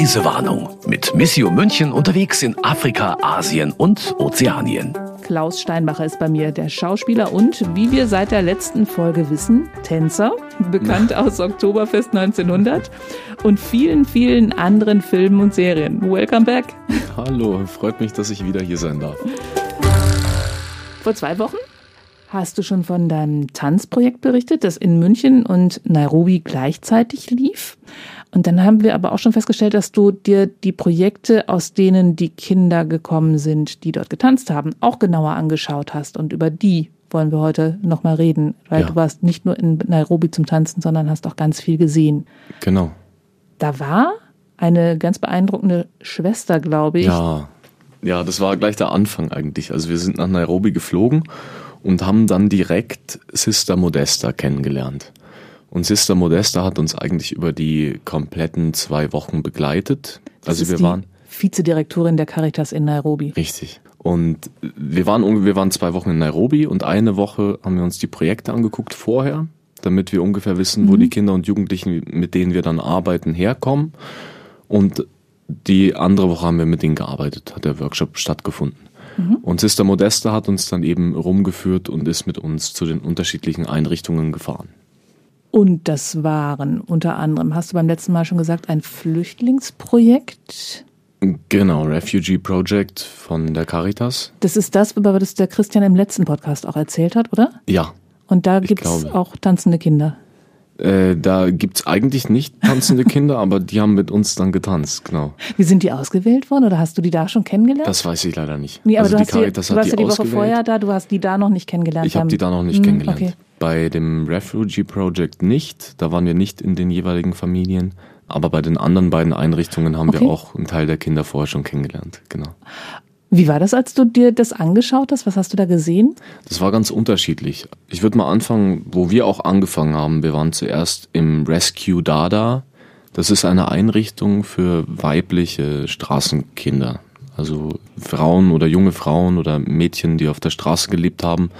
Reisewarnung mit Missio München unterwegs in Afrika, Asien und Ozeanien. Klaus Steinbacher ist bei mir, der Schauspieler und, wie wir seit der letzten Folge wissen, Tänzer, bekannt aus Oktoberfest 1900 und vielen, vielen anderen Filmen und Serien. Welcome back. Hallo, freut mich, dass ich wieder hier sein darf. Vor zwei Wochen hast du schon von deinem Tanzprojekt berichtet, das in München und Nairobi gleichzeitig lief. Und dann haben wir aber auch schon festgestellt, dass du dir die Projekte, aus denen die Kinder gekommen sind, die dort getanzt haben, auch genauer angeschaut hast. Und über die wollen wir heute nochmal reden, weil ja. du warst nicht nur in Nairobi zum Tanzen, sondern hast auch ganz viel gesehen. Genau. Da war eine ganz beeindruckende Schwester, glaube ich. Ja, ja, das war gleich der Anfang eigentlich. Also wir sind nach Nairobi geflogen und haben dann direkt Sister Modesta kennengelernt. Und Sister Modesta hat uns eigentlich über die kompletten zwei Wochen begleitet. Das also wir waren Vizedirektorin der Caritas in Nairobi. Richtig. Und wir waren wir waren zwei Wochen in Nairobi und eine Woche haben wir uns die Projekte angeguckt vorher, damit wir ungefähr wissen, wo mhm. die Kinder und Jugendlichen, mit denen wir dann arbeiten, herkommen. Und die andere Woche haben wir mit denen gearbeitet, hat der Workshop stattgefunden. Mhm. Und Sister Modesta hat uns dann eben rumgeführt und ist mit uns zu den unterschiedlichen Einrichtungen gefahren. Und das waren unter anderem, hast du beim letzten Mal schon gesagt, ein Flüchtlingsprojekt? Genau, Refugee Project von der Caritas. Das ist das, über das der Christian im letzten Podcast auch erzählt hat, oder? Ja. Und da gibt es auch tanzende Kinder. Äh, da gibt's eigentlich nicht tanzende Kinder, aber die haben mit uns dann getanzt, genau. Wie sind die ausgewählt worden oder hast du die da schon kennengelernt? Das weiß ich leider nicht. Nee, aber also du, hast die, du warst ja die Woche vorher da, du hast die da noch nicht kennengelernt. Ich habe die da noch nicht hm, kennengelernt. Okay. Bei dem Refugee Project nicht, da waren wir nicht in den jeweiligen Familien. Aber bei den anderen beiden Einrichtungen haben okay. wir auch einen Teil der Kinder vorher schon kennengelernt, genau. Wie war das, als du dir das angeschaut hast? Was hast du da gesehen? Das war ganz unterschiedlich. Ich würde mal anfangen, wo wir auch angefangen haben. Wir waren zuerst im Rescue Dada. Das ist eine Einrichtung für weibliche Straßenkinder. Also Frauen oder junge Frauen oder Mädchen, die auf der Straße gelebt haben,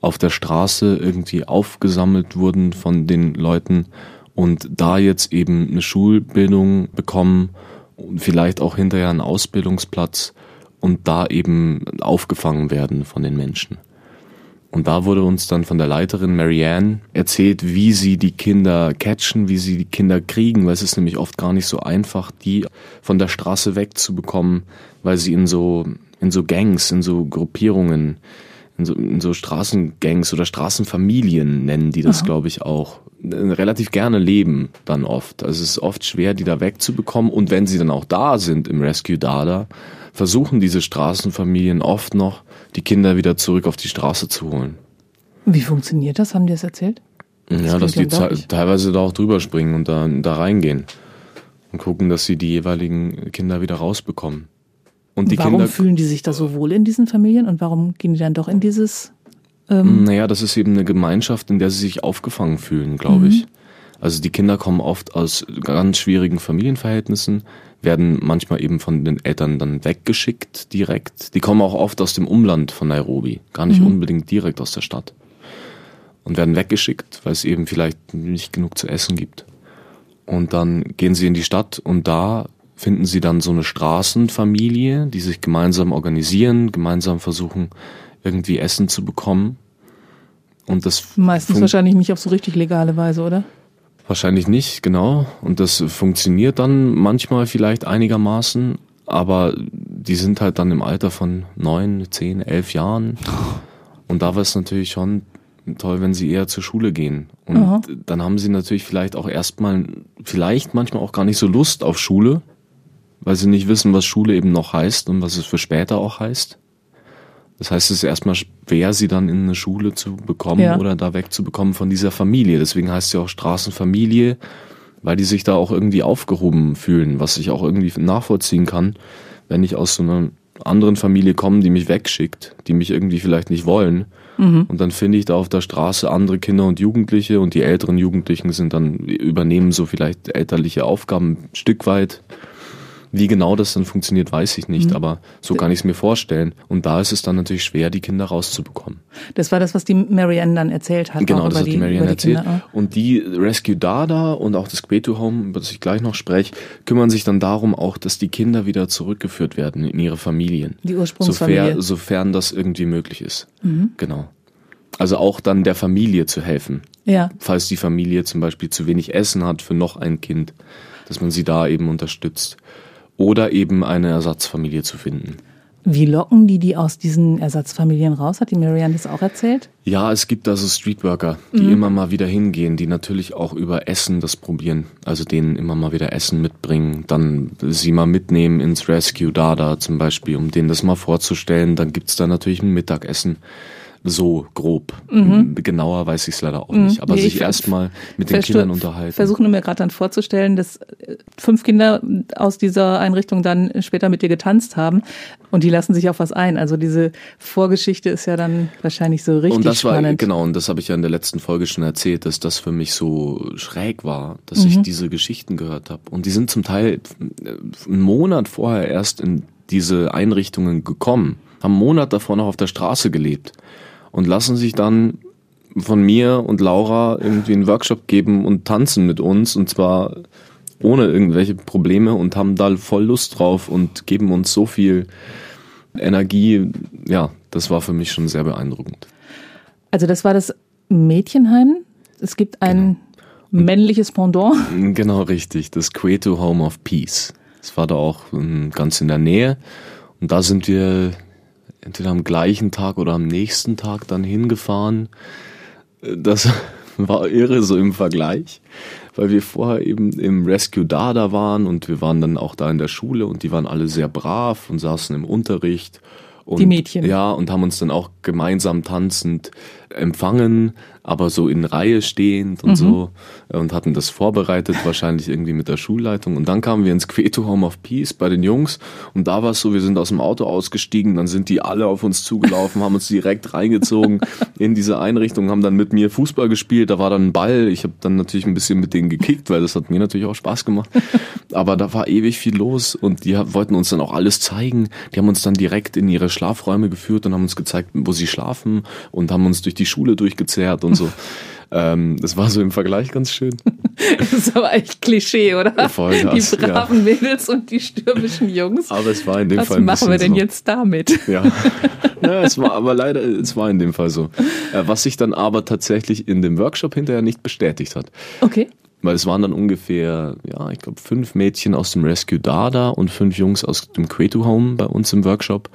auf der Straße irgendwie aufgesammelt wurden von den Leuten und da jetzt eben eine Schulbildung bekommen und vielleicht auch hinterher einen Ausbildungsplatz und da eben aufgefangen werden von den Menschen. Und da wurde uns dann von der Leiterin Marianne erzählt, wie sie die Kinder catchen, wie sie die Kinder kriegen, weil es ist nämlich oft gar nicht so einfach, die von der Straße wegzubekommen, weil sie in so, in so Gangs, in so Gruppierungen, in so, in so Straßengangs oder Straßenfamilien nennen die das, glaube ich, auch, relativ gerne leben dann oft. Also es ist oft schwer, die da wegzubekommen. Und wenn sie dann auch da sind im Rescue Dada, versuchen diese Straßenfamilien oft noch, die Kinder wieder zurück auf die Straße zu holen. Wie funktioniert das? Haben die das erzählt? Das ja, dass die teilweise da auch drüber springen und da, da reingehen und gucken, dass sie die jeweiligen Kinder wieder rausbekommen. Und die warum Kinder, fühlen die sich da so wohl in diesen Familien und warum gehen die dann doch in dieses? Ähm naja, das ist eben eine Gemeinschaft, in der sie sich aufgefangen fühlen, glaube mhm. ich. Also die Kinder kommen oft aus ganz schwierigen Familienverhältnissen, werden manchmal eben von den Eltern dann weggeschickt direkt. Die kommen auch oft aus dem Umland von Nairobi, gar nicht mhm. unbedingt direkt aus der Stadt. Und werden weggeschickt, weil es eben vielleicht nicht genug zu essen gibt. Und dann gehen sie in die Stadt und da finden sie dann so eine Straßenfamilie, die sich gemeinsam organisieren, gemeinsam versuchen, irgendwie Essen zu bekommen. Und das meistens wahrscheinlich nicht auf so richtig legale Weise, oder? Wahrscheinlich nicht, genau. Und das funktioniert dann manchmal vielleicht einigermaßen, aber die sind halt dann im Alter von neun, zehn, elf Jahren. Und da war es natürlich schon toll, wenn sie eher zur Schule gehen. Und Aha. dann haben sie natürlich vielleicht auch erstmal, vielleicht manchmal auch gar nicht so Lust auf Schule, weil sie nicht wissen, was Schule eben noch heißt und was es für später auch heißt. Das heißt, es ist erstmal schwer, sie dann in eine Schule zu bekommen ja. oder da wegzubekommen von dieser Familie. Deswegen heißt sie auch Straßenfamilie, weil die sich da auch irgendwie aufgehoben fühlen, was ich auch irgendwie nachvollziehen kann, wenn ich aus so einer anderen Familie komme, die mich wegschickt, die mich irgendwie vielleicht nicht wollen. Mhm. Und dann finde ich da auf der Straße andere Kinder und Jugendliche und die älteren Jugendlichen sind dann, übernehmen so vielleicht elterliche Aufgaben ein Stück weit Wie genau das dann funktioniert, weiß ich nicht, mhm. aber so kann ich es mir vorstellen. Und da ist es dann natürlich schwer, die Kinder rauszubekommen. Das war das, was die Marianne dann erzählt hat. Genau, das hat die, die Marianne erzählt. Kinder. Und die Rescue Dada und auch das Quetu Home, über das ich gleich noch spreche, kümmern sich dann darum auch, dass die Kinder wieder zurückgeführt werden in ihre Familien. Die Ursprungsfamilie. Sofern, sofern das irgendwie möglich ist. Mhm. Genau. Also auch dann der Familie zu helfen. Ja. Falls die Familie zum Beispiel zu wenig Essen hat für noch ein Kind, dass man sie da eben unterstützt oder eben eine Ersatzfamilie zu finden. Wie locken die die aus diesen Ersatzfamilien raus? Hat die Marianne das auch erzählt? Ja, es gibt also Streetworker, die mhm. immer mal wieder hingehen, die natürlich auch über Essen das probieren. Also denen immer mal wieder Essen mitbringen, dann sie mal mitnehmen ins Rescue Dada zum Beispiel, um denen das mal vorzustellen. Dann gibt's da natürlich ein Mittagessen so grob. Mhm. Genauer weiß ich es leider auch nicht. Aber nee, sich erstmal mit den Kindern unterhalten. Ich versuche mir gerade dann vorzustellen, dass äh, fünf Kinder aus dieser Einrichtung dann später mit dir getanzt haben und die lassen sich auf was ein. Also diese Vorgeschichte ist ja dann wahrscheinlich so richtig und das spannend. War, genau, und das habe ich ja in der letzten Folge schon erzählt, dass das für mich so schräg war, dass mhm. ich diese Geschichten gehört habe. Und die sind zum Teil äh, einen Monat vorher erst in diese Einrichtungen gekommen, haben einen Monat davor noch auf der Straße gelebt und lassen sich dann von mir und Laura irgendwie einen Workshop geben und tanzen mit uns und zwar ohne irgendwelche Probleme und haben da voll Lust drauf und geben uns so viel Energie. Ja, das war für mich schon sehr beeindruckend. Also das war das Mädchenheim. Es gibt ein genau. männliches Pendant. Genau, richtig. Das Queto Home of Peace. Das war da auch ganz in der Nähe. Und da sind wir entweder am gleichen Tag oder am nächsten Tag dann hingefahren. Das war irre so im Vergleich, weil wir vorher eben im Rescue Dada waren und wir waren dann auch da in der Schule und die waren alle sehr brav und saßen im Unterricht. Und, die Mädchen. Ja, und haben uns dann auch gemeinsam tanzend empfangen, aber so in Reihe stehend und mhm. so und hatten das vorbereitet, wahrscheinlich irgendwie mit der Schulleitung. Und dann kamen wir ins Queto Home of Peace bei den Jungs und da war es so, wir sind aus dem Auto ausgestiegen, dann sind die alle auf uns zugelaufen, haben uns direkt reingezogen in diese Einrichtung, haben dann mit mir Fußball gespielt, da war dann ein Ball, ich habe dann natürlich ein bisschen mit denen gekickt, weil das hat mir natürlich auch Spaß gemacht. Aber da war ewig viel los und die wollten uns dann auch alles zeigen. Die haben uns dann direkt in ihre Schlafräume geführt und haben uns gezeigt, wo sie schlafen und haben uns durch die Schule durchgezerrt und so. Ähm, das war so im Vergleich ganz schön. Das ist aber echt Klischee, oder? Voll das, die braven ja. Mädels und die stürmischen Jungs. Aber es war in dem Was Fall. Was machen wir denn so. jetzt damit? Ja. ja, es war aber leider, es war in dem Fall so. Äh, was sich dann aber tatsächlich in dem Workshop hinterher nicht bestätigt hat. Okay. Weil es waren dann ungefähr, ja, ich glaube, fünf Mädchen aus dem Rescue Dada und fünf Jungs aus dem Quetu Home bei uns im Workshop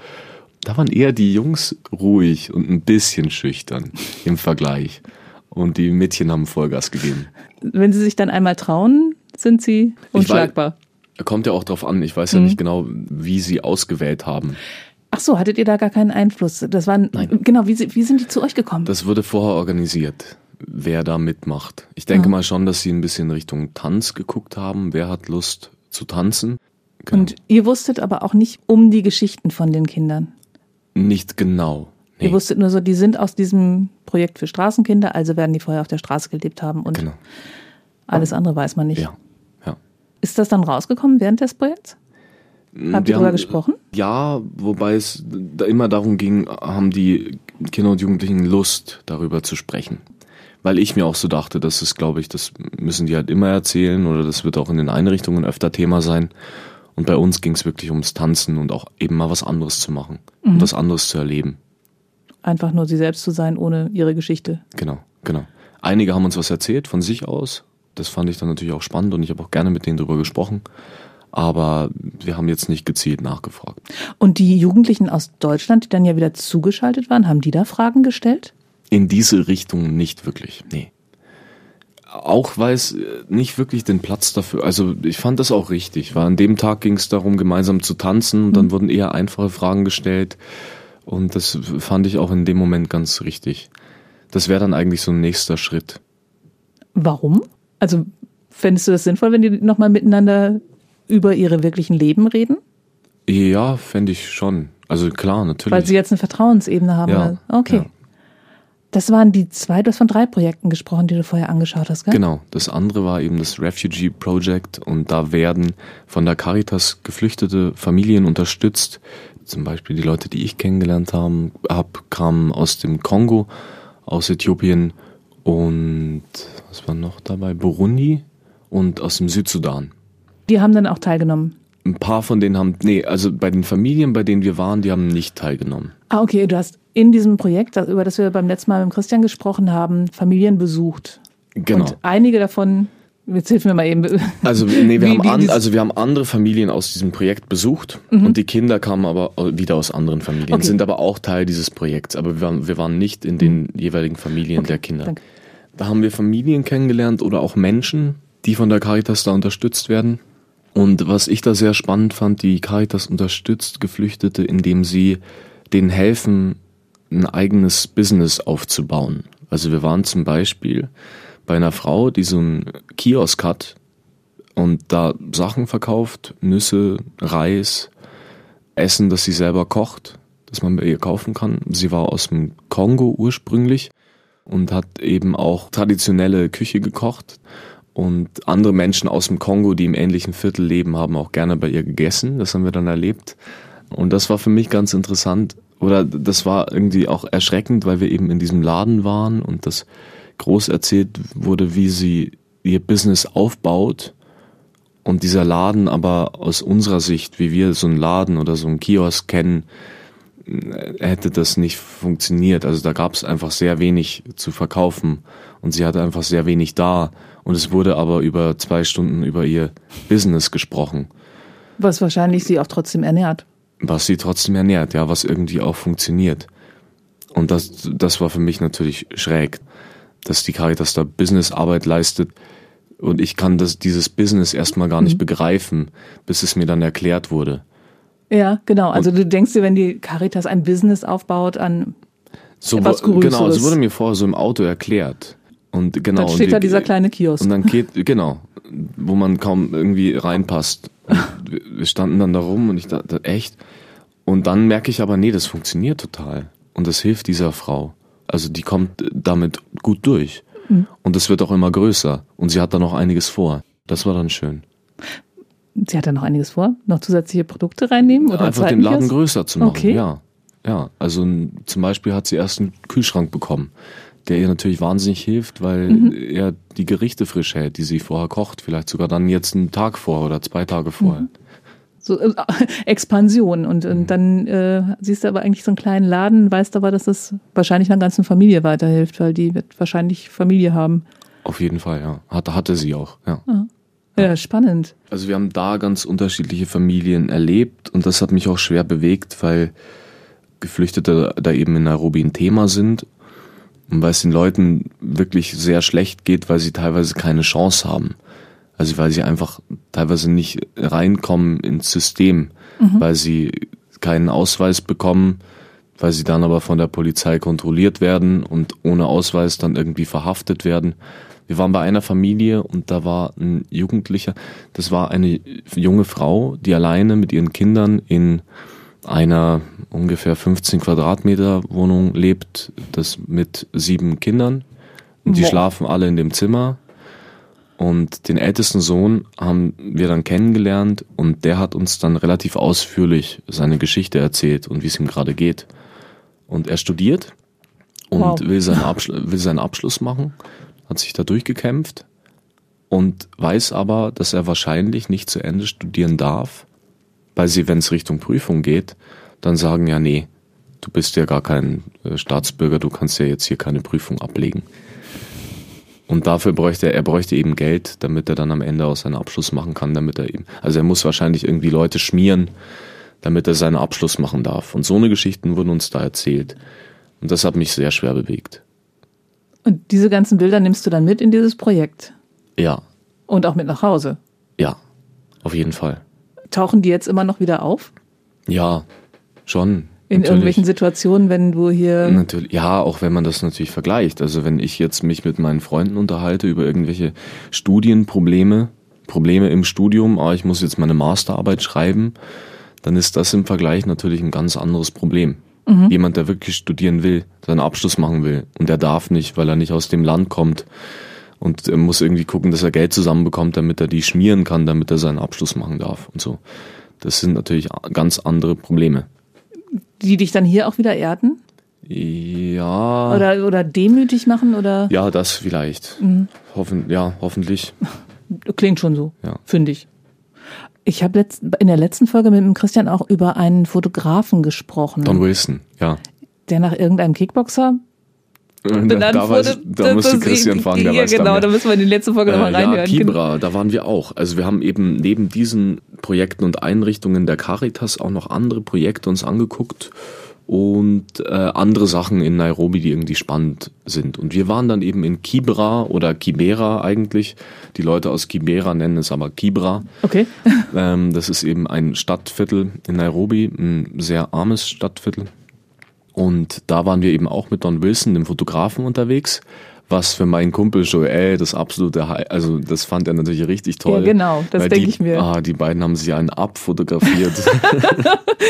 da waren eher die Jungs ruhig und ein bisschen schüchtern im Vergleich. Und die Mädchen haben Vollgas gegeben. Wenn sie sich dann einmal trauen, sind sie unschlagbar. Weiß, kommt ja auch drauf an. Ich weiß ja mhm. nicht genau, wie sie ausgewählt haben. Ach so, hattet ihr da gar keinen Einfluss? Das waren, Nein. genau, wie, wie sind die zu euch gekommen? Das wurde vorher organisiert, wer da mitmacht. Ich denke mhm. mal schon, dass sie ein bisschen Richtung Tanz geguckt haben. Wer hat Lust zu tanzen? Genau. Und ihr wusstet aber auch nicht um die Geschichten von den Kindern. Nicht genau. Nee. Ihr wusstet nur so, die sind aus diesem Projekt für Straßenkinder, also werden die vorher auf der Straße gelebt haben und genau. alles andere weiß man nicht. Ja. ja. Ist das dann rausgekommen während des Projekts? Habt ihr darüber gesprochen? Ja, wobei es da immer darum ging, haben die Kinder und Jugendlichen Lust, darüber zu sprechen. Weil ich mir auch so dachte, das ist, glaube ich, das müssen die halt immer erzählen oder das wird auch in den Einrichtungen öfter Thema sein. Und bei uns ging es wirklich ums Tanzen und auch eben mal was anderes zu machen mhm. und was anderes zu erleben. Einfach nur sie selbst zu sein, ohne ihre Geschichte. Genau, genau. Einige haben uns was erzählt von sich aus. Das fand ich dann natürlich auch spannend und ich habe auch gerne mit denen drüber gesprochen. Aber wir haben jetzt nicht gezielt nachgefragt. Und die Jugendlichen aus Deutschland, die dann ja wieder zugeschaltet waren, haben die da Fragen gestellt? In diese Richtung nicht wirklich, nee auch weil es äh, nicht wirklich den Platz dafür, also ich fand das auch richtig, weil an dem Tag ging es darum, gemeinsam zu tanzen und dann mhm. wurden eher einfache Fragen gestellt und das fand ich auch in dem Moment ganz richtig. Das wäre dann eigentlich so ein nächster Schritt. Warum? Also fändest du das sinnvoll, wenn die nochmal miteinander über ihre wirklichen Leben reden? Ja, fände ich schon. Also klar, natürlich. Weil sie jetzt eine Vertrauensebene haben. Ja, okay. Ja. Das waren die zwei, du hast von drei Projekten gesprochen, die du vorher angeschaut hast, gell? Genau. Das andere war eben das Refugee Project und da werden von der Caritas geflüchtete Familien unterstützt. Zum Beispiel die Leute, die ich kennengelernt habe, hab, kamen aus dem Kongo, aus Äthiopien und was war noch dabei? Burundi und aus dem Südsudan. Die haben dann auch teilgenommen. Ein paar von denen haben, nee, also bei den Familien, bei denen wir waren, die haben nicht teilgenommen. Ah, okay, du hast in diesem Projekt, über das wir beim letzten Mal mit Christian gesprochen haben, Familien besucht. Genau. Und einige davon, jetzt hilf mir mal eben. Also, nee, wir haben an, also wir haben andere Familien aus diesem Projekt besucht und die Kinder kamen aber wieder aus anderen Familien, Mhm. Okay. sind aber auch Teil dieses Projekts, aber wir waren, wir waren nicht in den jeweiligen Familien der Kinder. danke. Da haben wir Familien kennengelernt oder auch Menschen, die von der Caritas da unterstützt werden. Und was ich da sehr spannend fand, die Caritas unterstützt Geflüchtete, indem sie denen helfen, ein eigenes Business aufzubauen. Also wir waren zum Beispiel bei einer Frau, die so einen Kiosk hat und da Sachen verkauft, Nüsse, Reis, Essen, das sie selber kocht, das man bei ihr kaufen kann. Sie war aus dem Kongo ursprünglich und hat eben auch traditionelle Küche gekocht. Und andere Menschen aus dem Kongo, die im ähnlichen Viertel leben, haben auch gerne bei ihr gegessen. Das haben wir dann erlebt. Und das war für mich ganz interessant. Oder das war irgendwie auch erschreckend, weil wir eben in diesem Laden waren und das groß erzählt wurde, wie sie ihr Business aufbaut. Und dieser Laden aber aus unserer Sicht, wie wir so einen Laden oder so einen Kiosk kennen, hätte das nicht funktioniert. Also da gab es einfach sehr wenig zu verkaufen und sie hatte einfach sehr wenig da. Und es wurde aber über zwei Stunden über ihr Business gesprochen, Was wahrscheinlich sie auch trotzdem ernährt. was sie trotzdem ernährt, ja, was irgendwie auch funktioniert. Und das, das war für mich natürlich schräg, dass die Caritas da Businessarbeit leistet und ich kann das, dieses Business erstmal gar nicht begreifen, bis es mir dann erklärt wurde. Ja, genau. Also du denkst dir, wenn die Caritas ein Business aufbaut an So, Etwas wo- genau, Größeres. es wurde mir vorher so im Auto erklärt. Und genau. Dann und steht die- da dieser kleine Kiosk. Und dann geht, genau, wo man kaum irgendwie reinpasst. Und wir- wir standen dann da rum und ich dachte, echt? Und dann merke ich aber, nee, das funktioniert total. Und das hilft dieser Frau. Also die kommt damit gut durch. Mhm. Und es wird auch immer größer. Und sie hat da noch einiges vor. Das war dann schön. Sie hat da noch einiges vor. Noch zusätzliche Produkte reinnehmen oder Einfach den Laden größer zu machen. Okay. Ja, ja. Also zum Beispiel hat sie erst einen Kühlschrank bekommen, der ihr natürlich wahnsinnig hilft, weil Mhm. er die Gerichte frisch hält, die sie vorher kocht. Vielleicht sogar dann jetzt einen Tag vorher oder zwei Tage vorher. Mhm. So äh, Expansion. Und, Mhm. und dann äh, siehst du aber eigentlich so einen kleinen Laden, weißt aber, dass das wahrscheinlich einer ganzen Familie weiterhilft, weil die wird wahrscheinlich Familie haben. Auf jeden Fall, ja. Hatte, hatte sie auch, ja. Ja, spannend. Also wir haben da ganz unterschiedliche Familien erlebt und das hat mich auch schwer bewegt, weil Geflüchtete da eben in Nairobi ein Thema sind und weil es den Leuten wirklich sehr schlecht geht, weil sie teilweise keine Chance haben. Also weil sie einfach teilweise nicht reinkommen ins System, weil sie keinen Ausweis bekommen, weil sie dann aber von der Polizei kontrolliert werden und ohne Ausweis dann irgendwie verhaftet werden. Wir waren bei einer Familie und da war ein Jugendlicher, das war eine junge Frau, die alleine mit ihren Kindern in einer ungefähr 15 Quadratmeter Wohnung lebt, das mit sieben Kindern. Und die Boah. schlafen alle in dem Zimmer. Und den ältesten Sohn haben wir dann kennengelernt und der hat uns dann relativ ausführlich seine Geschichte erzählt und wie es ihm gerade geht. Und er studiert und Wow. will, seinen will seinen Abschluss machen, hat sich da durchgekämpft und weiß aber, dass er wahrscheinlich nicht zu Ende studieren darf, weil sie, wenn es Richtung Prüfung geht, dann sagen, ja, nee, du bist ja gar kein äh, Staatsbürger, du kannst ja jetzt hier keine Prüfung ablegen. Und dafür bräuchte er, er bräuchte eben Geld, damit er dann am Ende auch seinen Abschluss machen kann, damit er eben, also er muss wahrscheinlich irgendwie Leute schmieren, damit er seinen Abschluss machen darf. Und so eine Geschichten wurden uns da erzählt. Und das hat mich sehr schwer bewegt. Und diese ganzen Bilder nimmst du dann mit in dieses Projekt Ja, und auch mit nach Hause. ja, auf jeden Fall. Tauchen die jetzt immer noch wieder auf? Ja, schon. In natürlich. irgendwelchen Situationen, wenn du hier. Natürlich, ja, auch wenn man das natürlich vergleicht. Also wenn ich jetzt mich mit meinen Freunden unterhalte über irgendwelche Studienprobleme, Probleme im Studium, ah, ich muss jetzt meine Masterarbeit schreiben, dann ist das im Vergleich natürlich ein ganz anderes Problem. Jemand, der wirklich studieren will, seinen Abschluss machen will und der darf nicht, weil er nicht aus dem Land kommt und er muss irgendwie gucken, dass er Geld zusammenbekommt, damit er die schmieren kann, damit er seinen Abschluss machen darf und so. Das sind natürlich ganz andere Probleme. Die dich dann hier auch wieder erden? Ja. Oder, oder demütig machen? Oder? Ja, das vielleicht. Hoffen, ja, hoffentlich. Klingt schon so, Ja. finde ich. Ich habe letzt, in der letzten Folge mit dem Christian auch über einen Fotografen gesprochen, Don Wilson, ja. der nach irgendeinem Kickboxer Da, benannt da, wurde. da musste Christian fragen, der ja, weiß genau, da müssen wir in die letzte Folge nochmal Äh, ja, reinhören. Kibra, da waren wir auch. Also wir haben eben neben diesen Projekten und Einrichtungen der Caritas auch noch andere Projekte uns angeguckt und äh, andere Sachen in Nairobi, die irgendwie spannend sind. Und wir waren dann eben in Kibra oder Kibera eigentlich. Die Leute aus Kibera nennen es aber Kibra. Okay. Ähm, das ist eben ein Stadtviertel in Nairobi, ein sehr armes Stadtviertel. Und da waren wir eben auch mit Don Wilson, dem Fotografen, unterwegs. Was für meinen Kumpel Joel das absolute, Hi also das fand er natürlich richtig toll. Ja, genau, das denke ich mir. Ah, die beiden haben sich einen abfotografiert.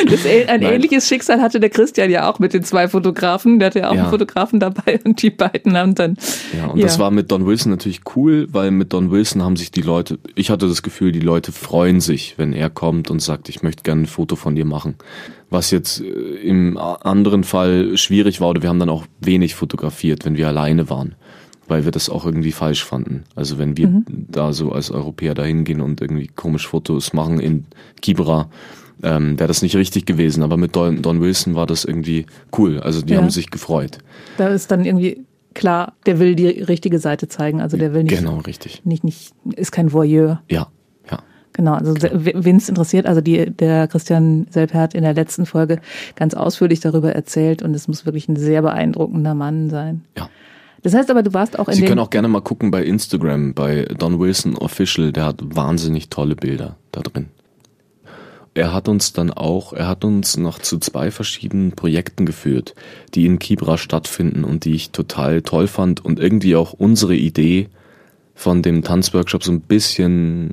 Das, ein Nein. ähnliches Schicksal hatte der Christian ja auch mit den zwei Fotografen. Der hatte ja auch Ja. einen Fotografen dabei und die beiden haben dann. Ja, und das war mit Don Wilson natürlich cool, weil mit Don Wilson haben sich die Leute, ich hatte das Gefühl, die Leute freuen sich, wenn er kommt und sagt, ich möchte gerne ein Foto von dir machen. Was jetzt äh, im anderen Fall schwierig war, oder wir haben dann auch wenig fotografiert, wenn wir alleine waren, weil wir das auch irgendwie falsch fanden. Also wenn wir da so als Europäer dahin gehen und irgendwie komisch Fotos machen in Kibra, ähm, wäre das nicht richtig gewesen. Aber mit Don, Don Wilson war das irgendwie cool. Also die Ja. haben sich gefreut. Da ist dann irgendwie klar, der will die richtige Seite zeigen. Also der will nicht, Genau, richtig. nicht, nicht, ist kein Voyeur. Ja, ja. Genau, also wen es interessiert, also die, der Christian Selper hat in der letzten Folge ganz ausführlich darüber erzählt und es muss wirklich ein sehr beeindruckender Mann sein. Ja. Das heißt aber, du warst auch in Sie den können auch gerne mal gucken bei Instagram, bei Don Wilson Official, der hat wahnsinnig tolle Bilder da drin. Er hat uns dann auch, er hat uns noch zu zwei verschiedenen Projekten geführt, die in Kibra stattfinden und die ich total toll fand und irgendwie auch unsere Idee von dem Tanzworkshop so ein bisschen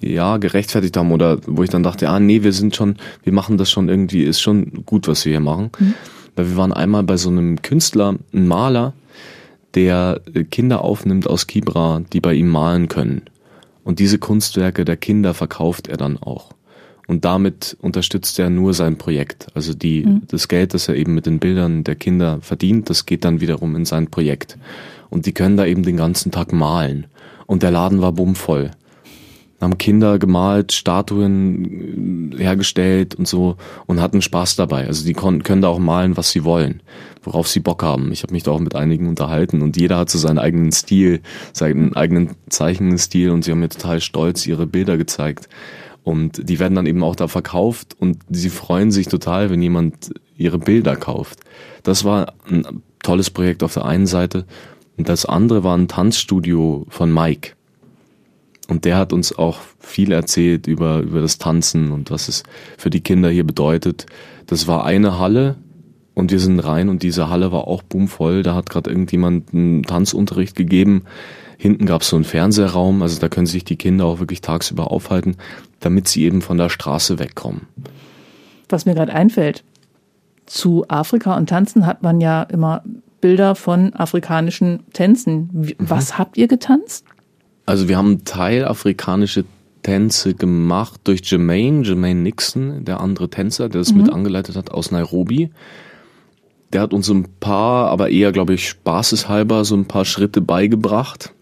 ja gerechtfertigt haben oder wo ich dann dachte, ah nee, wir sind schon, wir machen das schon irgendwie, ist schon gut, was wir hier machen. Weil wir waren einmal bei so einem Künstler, ein Maler, der äh, Kinder aufnimmt aus Kibra, die bei ihm malen können. Und diese Kunstwerke der Kinder verkauft er dann auch. Und damit unterstützt er nur sein Projekt. Also die, das Geld, das er eben mit den Bildern der Kinder verdient, das geht dann wiederum in sein Projekt. Und die können da eben den ganzen Tag malen. Und der Laden war bummvoll. Haben Kinder gemalt, Statuen äh, hergestellt und so und hatten Spaß dabei. Also die konnten, können da auch malen, was sie wollen, worauf sie Bock haben. Ich habe mich da auch mit einigen unterhalten und jeder hat so seinen eigenen Stil, seinen eigenen Zeichenstil und sie haben mir total stolz ihre Bilder gezeigt. Und die werden dann eben auch da verkauft und sie freuen sich total, wenn jemand ihre Bilder kauft. Das war ein tolles Projekt auf der einen Seite. Und das andere war ein Tanzstudio von Mike. Und der hat uns auch viel erzählt über, über das Tanzen und was es für die Kinder hier bedeutet. Das war eine Halle und wir sind rein und diese Halle war auch boomvoll. Da hat gerade irgendjemand einen Tanzunterricht gegeben. Hinten gab es so einen Fernsehraum, also da können sich die Kinder auch wirklich tagsüber aufhalten, damit sie eben von der Straße wegkommen. was mir gerade einfällt, zu Afrika und Tanzen hat man ja immer Bilder von afrikanischen Tänzen. Mhm. Was habt ihr getanzt? Also wir haben teilafrikanische Tänze gemacht durch Jermaine, Jermaine Nixon, der andere Tänzer, der das mit angeleitet hat aus Nairobi. Der hat uns so ein paar, aber eher, glaube ich, spaßeshalber so ein paar Schritte beigebracht.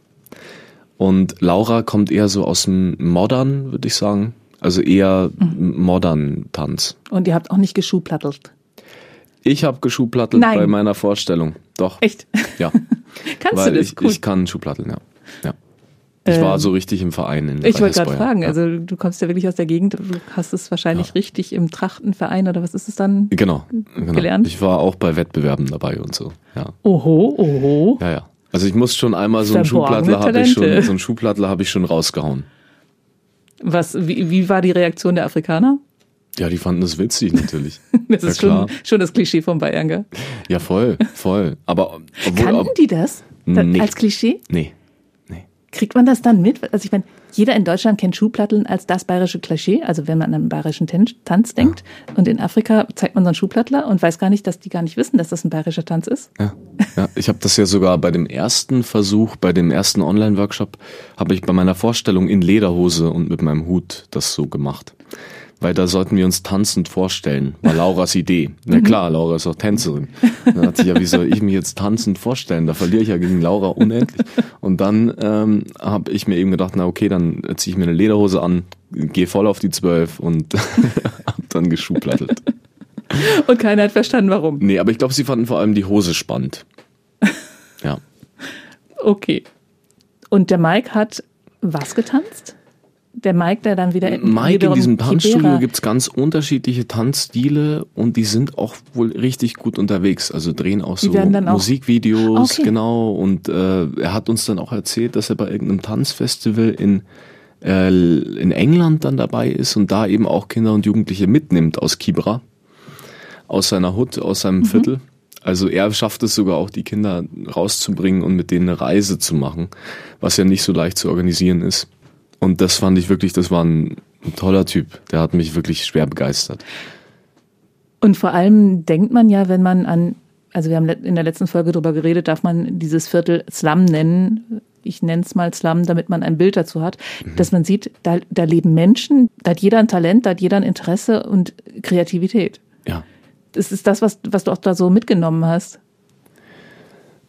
Und Laura kommt eher so aus dem Modern, würde ich sagen. Also eher modern Tanz. Und ihr habt auch nicht geschuhplattelt. Ich habe geschuhplattelt Nein. bei meiner Vorstellung. Doch. Echt? Ja. Kannst Weil du das? ich, cool. ich kann Schuhplatteln, ja. ja. Ich war so richtig im Verein in Ich wollte gerade fragen, Ja. also du kommst ja wirklich aus der Gegend, du hast es wahrscheinlich richtig im Trachtenverein oder was ist es dann? Genau, genau. Gelernt? Ich war auch bei Wettbewerben dabei und so. Ja, Oho, oho. ja, ja. Also ich muss schon einmal so einen Schuhplattler habe ich schon, so einen Schuhplattler habe ich schon rausgehauen. Was, wie, wie war die Reaktion der Afrikaner? Ja, die fanden das witzig natürlich. Das ja, ist schon, klar. schon das Klischee von Bayern, gell? Ja, voll, voll. Aber obwohl, Kannten die das? Da- Nee. Als Klischee? nee. Kriegt man das dann mit? Also ich meine, jeder in Deutschland kennt Schuhplatteln als das bayerische Klischee, also wenn man an einen bayerischen Tanz denkt. Ja. Und in Afrika zeigt man so einen Schuhplattler und weiß gar nicht, dass die gar nicht wissen, dass das ein bayerischer Tanz ist. Ja, ja ich habe das ja sogar bei dem ersten Versuch, bei dem ersten Online-Workshop, habe ich bei meiner Vorstellung in Lederhose und mit meinem Hut das so gemacht weil da sollten wir uns tanzend vorstellen. War Lauras Idee. Na mhm. klar, Laura ist auch Tänzerin. Dann hat sich ja, wie soll ich mich jetzt tanzend vorstellen? Da verliere ich ja gegen Laura unendlich. Und dann ähm, habe ich mir eben gedacht, na okay, dann ziehe ich mir eine Lederhose an, gehe voll auf die Zwölf und hab dann geschuhplattelt. Und keiner hat verstanden, warum. Nee, aber ich glaube, sie fanden vor allem die Hose spannend. Ja. Okay. Und der Mike hat was getanzt? Der Mike, der dann wieder in Mike in diesem Tanzstudio gibt es ganz unterschiedliche Tanzstile und die sind auch wohl richtig gut unterwegs. Also drehen auch so Musikvideos, okay. genau. Und äh, er hat uns dann auch erzählt, dass er bei irgendeinem Tanzfestival in äh, in England dann dabei ist und da eben auch Kinder und Jugendliche mitnimmt aus Kibra, aus seiner Hut, aus seinem mhm. Viertel. Also er schafft es sogar auch, die Kinder rauszubringen und mit denen eine Reise zu machen, was ja nicht so leicht zu organisieren ist. Und das fand ich wirklich, das war ein, ein toller Typ. Der hat mich wirklich schwer begeistert. Und vor allem denkt man ja, wenn man an, also wir haben in der letzten Folge darüber geredet, darf man dieses Viertel Slum nennen. Ich nenne es mal Slum, damit man ein Bild dazu hat, mhm. dass man sieht, da, da leben Menschen, da hat jeder ein Talent, da hat jeder ein Interesse und Kreativität. Ja. Das ist das, was, was du auch da so mitgenommen hast.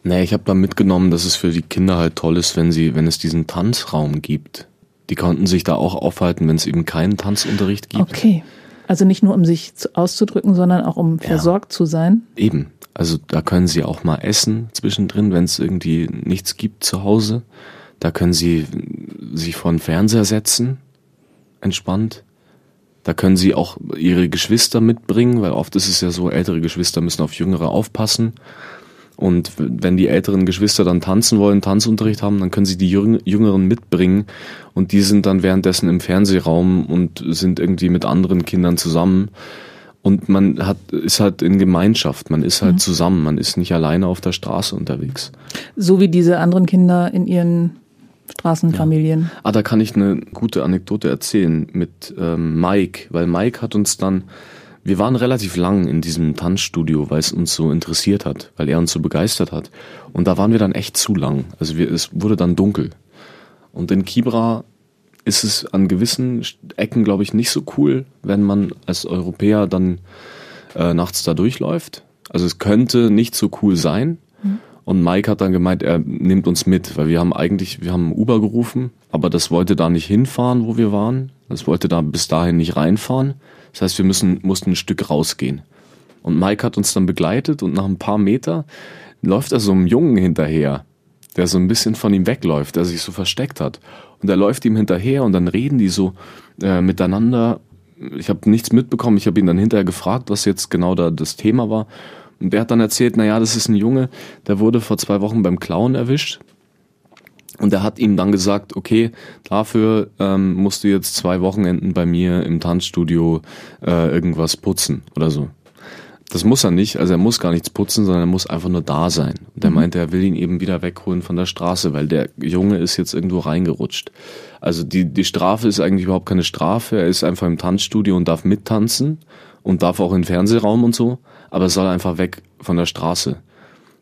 Nee, ich habe da mitgenommen, dass es für die Kinder halt toll ist, wenn sie, wenn es diesen Tanzraum gibt. Die konnten sich da auch aufhalten, wenn es eben keinen Tanzunterricht gibt. Okay. Also nicht nur um sich auszudrücken, sondern auch um versorgt ja. zu sein. Eben. Also da können sie auch mal essen zwischendrin, wenn es irgendwie nichts gibt zu Hause. Da können sie sich vor den Fernseher setzen, entspannt. Da können sie auch ihre Geschwister mitbringen, weil oft ist es ja so, ältere Geschwister müssen auf jüngere aufpassen. Und wenn die älteren Geschwister dann tanzen wollen, Tanzunterricht haben, dann können sie die Jüngeren mitbringen und die sind dann währenddessen im Fernsehraum und sind irgendwie mit anderen Kindern zusammen. Und man hat, ist halt in Gemeinschaft, man ist halt mhm. zusammen, man ist nicht alleine auf der Straße unterwegs. So wie diese anderen Kinder in ihren Straßenfamilien. Ja. Ah, da kann ich eine gute Anekdote erzählen mit ähm, Mike, weil Mike hat uns dann wir waren relativ lang in diesem Tanzstudio, weil es uns so interessiert hat, weil er uns so begeistert hat. Und da waren wir dann echt zu lang. Also wir, es wurde dann dunkel. Und in Kibra ist es an gewissen Ecken, glaube ich, nicht so cool, wenn man als Europäer dann äh, nachts da durchläuft. Also es könnte nicht so cool sein. Mhm. Und Mike hat dann gemeint, er nimmt uns mit, weil wir haben eigentlich, wir haben Uber gerufen, aber das wollte da nicht hinfahren, wo wir waren. Das wollte da bis dahin nicht reinfahren. Das heißt, wir müssen, mussten ein Stück rausgehen. Und Mike hat uns dann begleitet und nach ein paar Meter läuft er so einem Jungen hinterher, der so ein bisschen von ihm wegläuft, der sich so versteckt hat. Und er läuft ihm hinterher und dann reden die so äh, miteinander. Ich habe nichts mitbekommen. Ich habe ihn dann hinterher gefragt, was jetzt genau da das Thema war. Und der hat dann erzählt, naja, das ist ein Junge, der wurde vor zwei Wochen beim Clown erwischt und er hat ihm dann gesagt, okay, dafür ähm, musst du jetzt zwei Wochenenden bei mir im Tanzstudio äh, irgendwas putzen oder so. Das muss er nicht, also er muss gar nichts putzen, sondern er muss einfach nur da sein. Und er mhm. meinte, er will ihn eben wieder wegholen von der Straße, weil der Junge ist jetzt irgendwo reingerutscht. Also die, die Strafe ist eigentlich überhaupt keine Strafe, er ist einfach im Tanzstudio und darf mittanzen und darf auch in den Fernsehraum und so, aber er soll einfach weg von der Straße.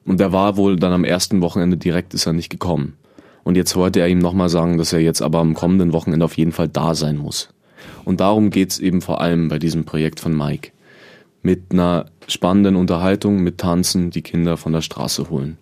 Und er war wohl dann am ersten Wochenende direkt ist er nicht gekommen. Und jetzt wollte er ihm nochmal sagen, dass er jetzt aber am kommenden Wochenende auf jeden Fall da sein muss. Und darum geht's eben vor allem bei diesem Projekt von Mike. Mit einer spannenden Unterhaltung, mit Tanzen die Kinder von der Straße holen.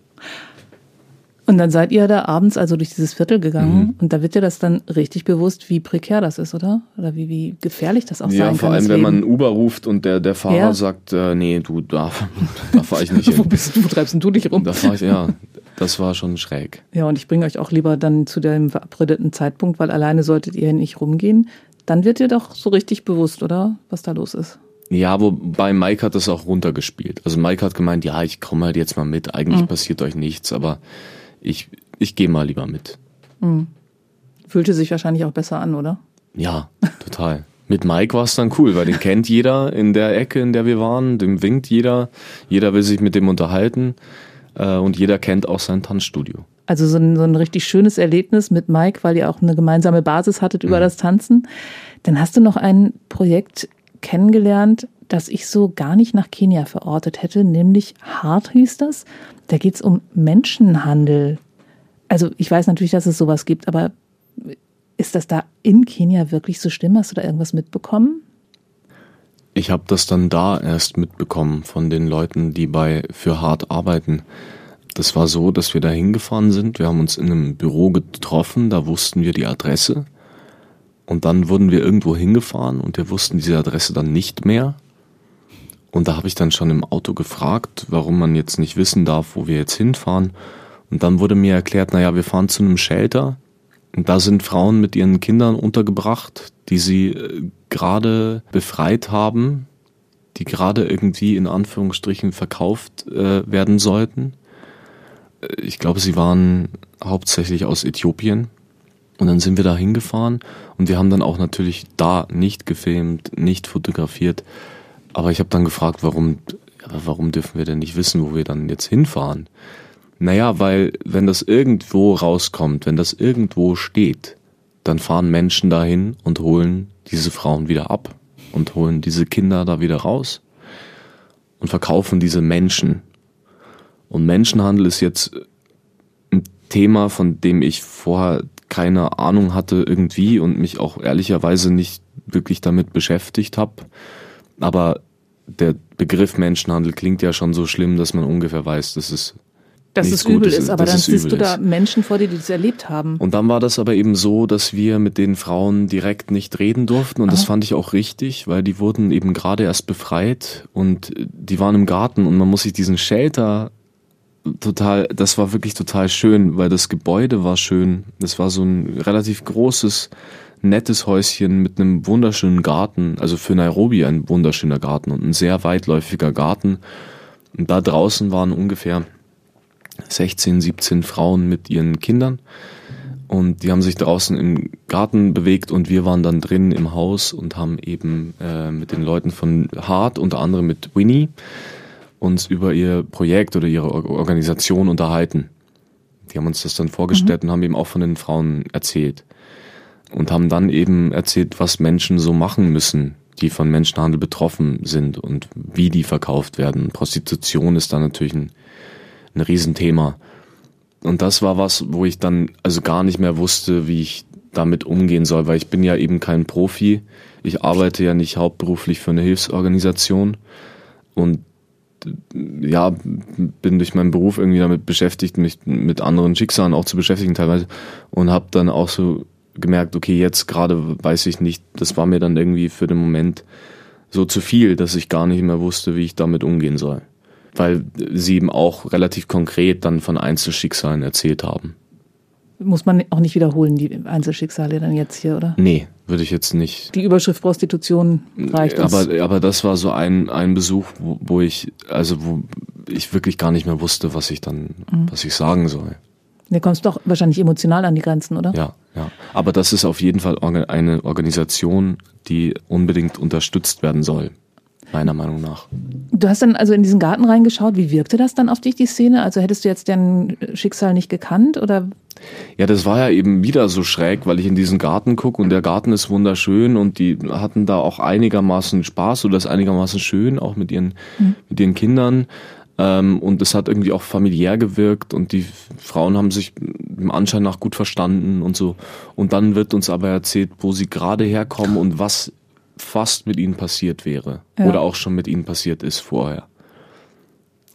Und dann seid ihr da abends also durch dieses Viertel gegangen mhm. und da wird dir das dann richtig bewusst, wie prekär das ist, oder? Oder wie, wie gefährlich das auch ja, sein kann. Ja, vor allem, wenn man Uber ruft und der, der Fahrer ja. sagt, äh, nee, du, da, da fahre ich nicht hin. wo, bist du, wo treibst du dich rum? Da fahre ich, ja. Das war schon schräg. Ja, und ich bringe euch auch lieber dann zu dem verabredeten Zeitpunkt, weil alleine solltet ihr nicht rumgehen. Dann wird dir doch so richtig bewusst, oder? Was da los ist. Ja, wobei Mike hat das auch runtergespielt. Also Mike hat gemeint, ja, ich komme halt jetzt mal mit. Eigentlich mhm. passiert euch nichts, aber ich, ich gehe mal lieber mit. Mhm. Fühlte sich wahrscheinlich auch besser an, oder? Ja, total. Mit Mike war es dann cool, weil den kennt jeder in der Ecke, in der wir waren. Dem winkt jeder. Jeder will sich mit dem unterhalten. Äh, und jeder kennt auch sein Tanzstudio. Also so ein, so ein richtig schönes Erlebnis mit Mike, weil ihr auch eine gemeinsame Basis hattet über mhm. das Tanzen. Dann hast du noch ein Projekt kennengelernt, das ich so gar nicht nach Kenia verortet hätte, nämlich Hart hieß das. Da geht es um Menschenhandel. Also ich weiß natürlich, dass es sowas gibt, aber ist das da in Kenia wirklich so schlimm? Hast du da irgendwas mitbekommen? Ich habe das dann da erst mitbekommen von den Leuten, die bei für hart arbeiten. Das war so, dass wir da hingefahren sind. Wir haben uns in einem Büro getroffen, da wussten wir die Adresse. Und dann wurden wir irgendwo hingefahren und wir wussten diese Adresse dann nicht mehr. Und da habe ich dann schon im Auto gefragt, warum man jetzt nicht wissen darf, wo wir jetzt hinfahren. Und dann wurde mir erklärt, naja, wir fahren zu einem Shelter. Und da sind Frauen mit ihren Kindern untergebracht, die sie äh, gerade befreit haben, die gerade irgendwie in Anführungsstrichen verkauft äh, werden sollten. Äh, ich glaube, sie waren hauptsächlich aus Äthiopien. Und dann sind wir da hingefahren und wir haben dann auch natürlich da nicht gefilmt, nicht fotografiert. Aber ich habe dann gefragt, warum, warum dürfen wir denn nicht wissen, wo wir dann jetzt hinfahren? Naja, weil wenn das irgendwo rauskommt, wenn das irgendwo steht, dann fahren Menschen dahin und holen diese Frauen wieder ab und holen diese Kinder da wieder raus und verkaufen diese Menschen. Und Menschenhandel ist jetzt ein Thema, von dem ich vorher keine Ahnung hatte irgendwie und mich auch ehrlicherweise nicht wirklich damit beschäftigt habe. Aber der Begriff Menschenhandel klingt ja schon so schlimm, dass man ungefähr weiß, dass es dass es übel ist, aber dann siehst du da Menschen vor dir, die das erlebt haben. Und dann war das aber eben so, dass wir mit den Frauen direkt nicht reden durften und Aha. das fand ich auch richtig, weil die wurden eben gerade erst befreit und die waren im Garten und man muss sich diesen Shelter total, das war wirklich total schön, weil das Gebäude war schön. Das war so ein relativ großes, nettes Häuschen mit einem wunderschönen Garten, also für Nairobi ein wunderschöner Garten und ein sehr weitläufiger Garten. Und da draußen waren ungefähr 16, 17 Frauen mit ihren Kindern. Und die haben sich draußen im Garten bewegt und wir waren dann drin im Haus und haben eben äh, mit den Leuten von Hart, unter anderem mit Winnie, uns über ihr Projekt oder ihre Organisation unterhalten. Die haben uns das dann vorgestellt mhm. und haben eben auch von den Frauen erzählt. Und haben dann eben erzählt, was Menschen so machen müssen, die von Menschenhandel betroffen sind und wie die verkauft werden. Prostitution ist da natürlich ein, ein Riesenthema. Und das war was, wo ich dann also gar nicht mehr wusste, wie ich damit umgehen soll, weil ich bin ja eben kein Profi. Ich arbeite ja nicht hauptberuflich für eine Hilfsorganisation. Und ja, bin durch meinen Beruf irgendwie damit beschäftigt, mich mit anderen Schicksalen auch zu beschäftigen teilweise und habe dann auch so gemerkt, okay, jetzt gerade weiß ich nicht, das war mir dann irgendwie für den Moment so zu viel, dass ich gar nicht mehr wusste, wie ich damit umgehen soll. Weil sie eben auch relativ konkret dann von Einzelschicksalen erzählt haben. Muss man auch nicht wiederholen, die Einzelschicksale dann jetzt hier, oder? Nee, würde ich jetzt nicht. Die Überschrift Prostitution reicht uns. Aber, aber das war so ein, ein Besuch, wo, wo ich, also wo ich wirklich gar nicht mehr wusste, was ich dann, mhm. was ich sagen soll. Du kommst doch wahrscheinlich emotional an die Grenzen, oder? Ja, ja. Aber das ist auf jeden Fall eine Organisation, die unbedingt unterstützt werden soll meiner Meinung nach. Du hast dann also in diesen Garten reingeschaut. Wie wirkte das dann auf dich, die Szene? Also hättest du jetzt dein Schicksal nicht gekannt oder? Ja, das war ja eben wieder so schräg, weil ich in diesen Garten gucke und der Garten ist wunderschön und die hatten da auch einigermaßen Spaß oder ist einigermaßen schön, auch mit ihren, mhm. mit ihren Kindern. Ähm, und es hat irgendwie auch familiär gewirkt und die Frauen haben sich im Anschein nach gut verstanden und so. Und dann wird uns aber erzählt, wo sie gerade herkommen und was fast mit ihnen passiert wäre ja. oder auch schon mit ihnen passiert ist vorher.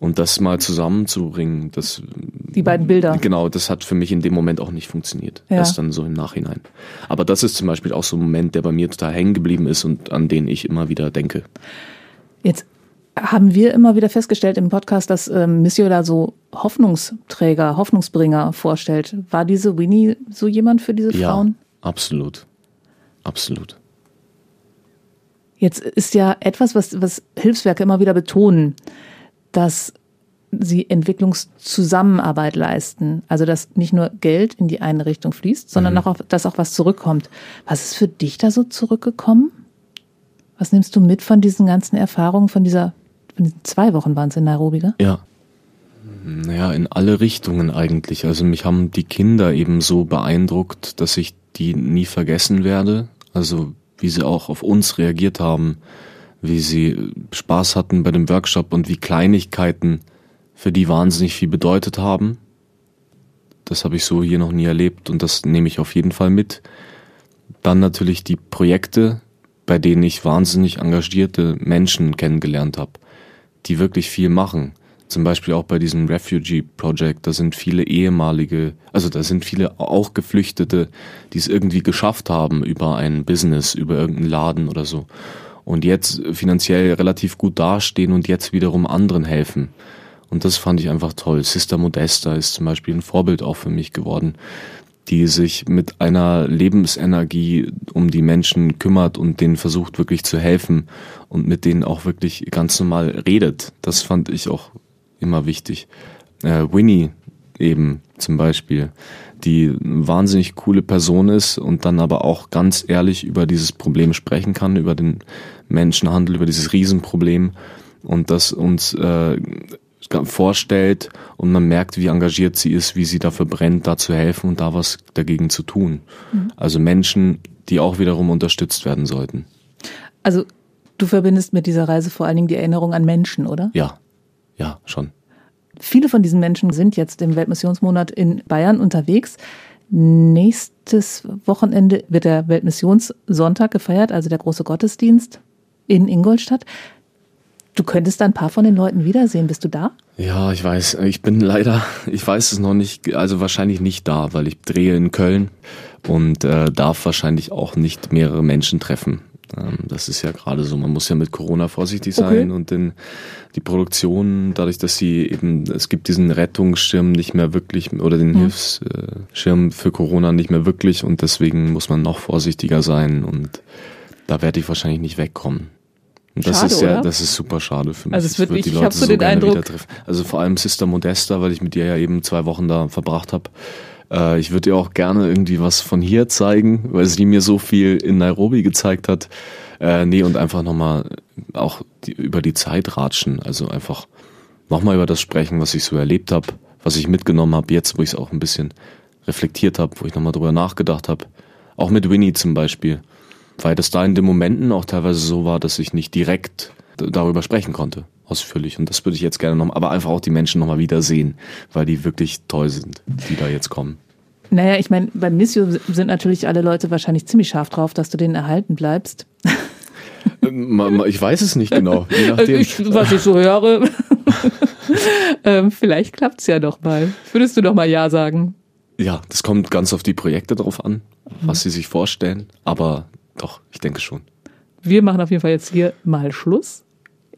Und das mal zusammenzubringen, das die beiden Bilder. Genau, das hat für mich in dem Moment auch nicht funktioniert. Ja. Erst dann so im Nachhinein. Aber das ist zum Beispiel auch so ein Moment, der bei mir total hängen geblieben ist und an den ich immer wieder denke. Jetzt haben wir immer wieder festgestellt im Podcast, dass ähm, Missio da so Hoffnungsträger, Hoffnungsbringer vorstellt. War diese Winnie so jemand für diese Frauen? Ja, absolut. Absolut. Jetzt ist ja etwas, was, was Hilfswerke immer wieder betonen, dass sie Entwicklungszusammenarbeit leisten. Also dass nicht nur Geld in die eine Richtung fließt, sondern mhm. auch, dass auch was zurückkommt. Was ist für dich da so zurückgekommen? Was nimmst du mit von diesen ganzen Erfahrungen, von dieser, von diesen zwei Wochen waren es in Nairobi, gell? Ja. Naja, in alle Richtungen eigentlich. Also mich haben die Kinder eben so beeindruckt, dass ich die nie vergessen werde. Also wie sie auch auf uns reagiert haben, wie sie Spaß hatten bei dem Workshop und wie Kleinigkeiten für die wahnsinnig viel bedeutet haben. Das habe ich so hier noch nie erlebt und das nehme ich auf jeden Fall mit. Dann natürlich die Projekte, bei denen ich wahnsinnig engagierte Menschen kennengelernt habe, die wirklich viel machen. Zum Beispiel auch bei diesem Refugee Project, da sind viele ehemalige, also da sind viele auch Geflüchtete, die es irgendwie geschafft haben über ein Business, über irgendeinen Laden oder so. Und jetzt finanziell relativ gut dastehen und jetzt wiederum anderen helfen. Und das fand ich einfach toll. Sister Modesta ist zum Beispiel ein Vorbild auch für mich geworden, die sich mit einer Lebensenergie um die Menschen kümmert und denen versucht wirklich zu helfen und mit denen auch wirklich ganz normal redet. Das fand ich auch immer wichtig. Äh, Winnie eben zum Beispiel, die wahnsinnig coole Person ist und dann aber auch ganz ehrlich über dieses Problem sprechen kann, über den Menschenhandel, über dieses Riesenproblem und das uns äh, vorstellt und man merkt, wie engagiert sie ist, wie sie dafür brennt, da zu helfen und da was dagegen zu tun. Mhm. Also Menschen, die auch wiederum unterstützt werden sollten. Also du verbindest mit dieser Reise vor allen Dingen die Erinnerung an Menschen, oder? Ja, ja, schon. Viele von diesen Menschen sind jetzt im Weltmissionsmonat in Bayern unterwegs. Nächstes Wochenende wird der Weltmissionssonntag gefeiert, also der große Gottesdienst in Ingolstadt. Du könntest da ein paar von den Leuten wiedersehen. Bist du da? Ja, ich weiß. Ich bin leider, ich weiß es noch nicht, also wahrscheinlich nicht da, weil ich drehe in Köln und äh, darf wahrscheinlich auch nicht mehrere Menschen treffen. Ähm, das ist ja gerade so, man muss ja mit Corona vorsichtig sein okay. und den, die Produktion, dadurch, dass sie eben, es gibt diesen Rettungsschirm nicht mehr wirklich oder den hm. Hilfsschirm für Corona nicht mehr wirklich und deswegen muss man noch vorsichtiger sein und da werde ich wahrscheinlich nicht wegkommen. Und das schade, ist ja, oder? das ist super schade für mich. Also es wird, ich, ich, ich habe so den Eindruck. Also vor allem Sister Modesta, weil ich mit ihr ja eben zwei Wochen da verbracht habe. Äh, ich würde ihr auch gerne irgendwie was von hier zeigen, weil sie mir so viel in Nairobi gezeigt hat. Äh, nee, und einfach nochmal auch die, über die Zeit ratschen. Also einfach nochmal über das sprechen, was ich so erlebt habe, was ich mitgenommen habe, jetzt, wo ich es auch ein bisschen reflektiert habe, wo ich nochmal drüber nachgedacht habe. Auch mit Winnie zum Beispiel weil das da in den Momenten auch teilweise so war, dass ich nicht direkt darüber sprechen konnte, ausführlich. Und das würde ich jetzt gerne noch, aber einfach auch die Menschen nochmal wiedersehen, weil die wirklich toll sind, die da jetzt kommen. Naja, ich meine, beim Missio sind natürlich alle Leute wahrscheinlich ziemlich scharf drauf, dass du denen erhalten bleibst. Ähm, ich weiß es nicht genau. Nachdem. Ich, was ich so höre. ähm, vielleicht klappt's ja doch mal. Würdest du doch mal Ja sagen? Ja, das kommt ganz auf die Projekte drauf an, was sie sich vorstellen. Aber doch, ich denke schon. Wir machen auf jeden Fall jetzt hier mal Schluss.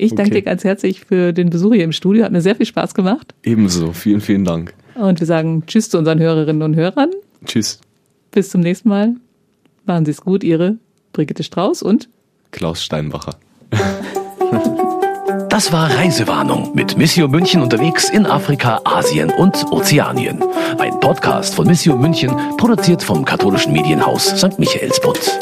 Ich danke dir ganz herzlich für den Besuch hier im Studio. Hat mir sehr viel Spaß gemacht. Ebenso. Vielen, vielen Dank. Und wir sagen Tschüss zu unseren Hörerinnen und Hörern. Tschüss. Bis zum nächsten Mal. Machen Sie es gut, Ihre Brigitte Strauß und Klaus Steinbacher. Das war Reisewarnung mit Missio München unterwegs in Afrika, Asien und Ozeanien. Ein Podcast von Missio München, produziert vom katholischen Medienhaus St. Michaelsbund.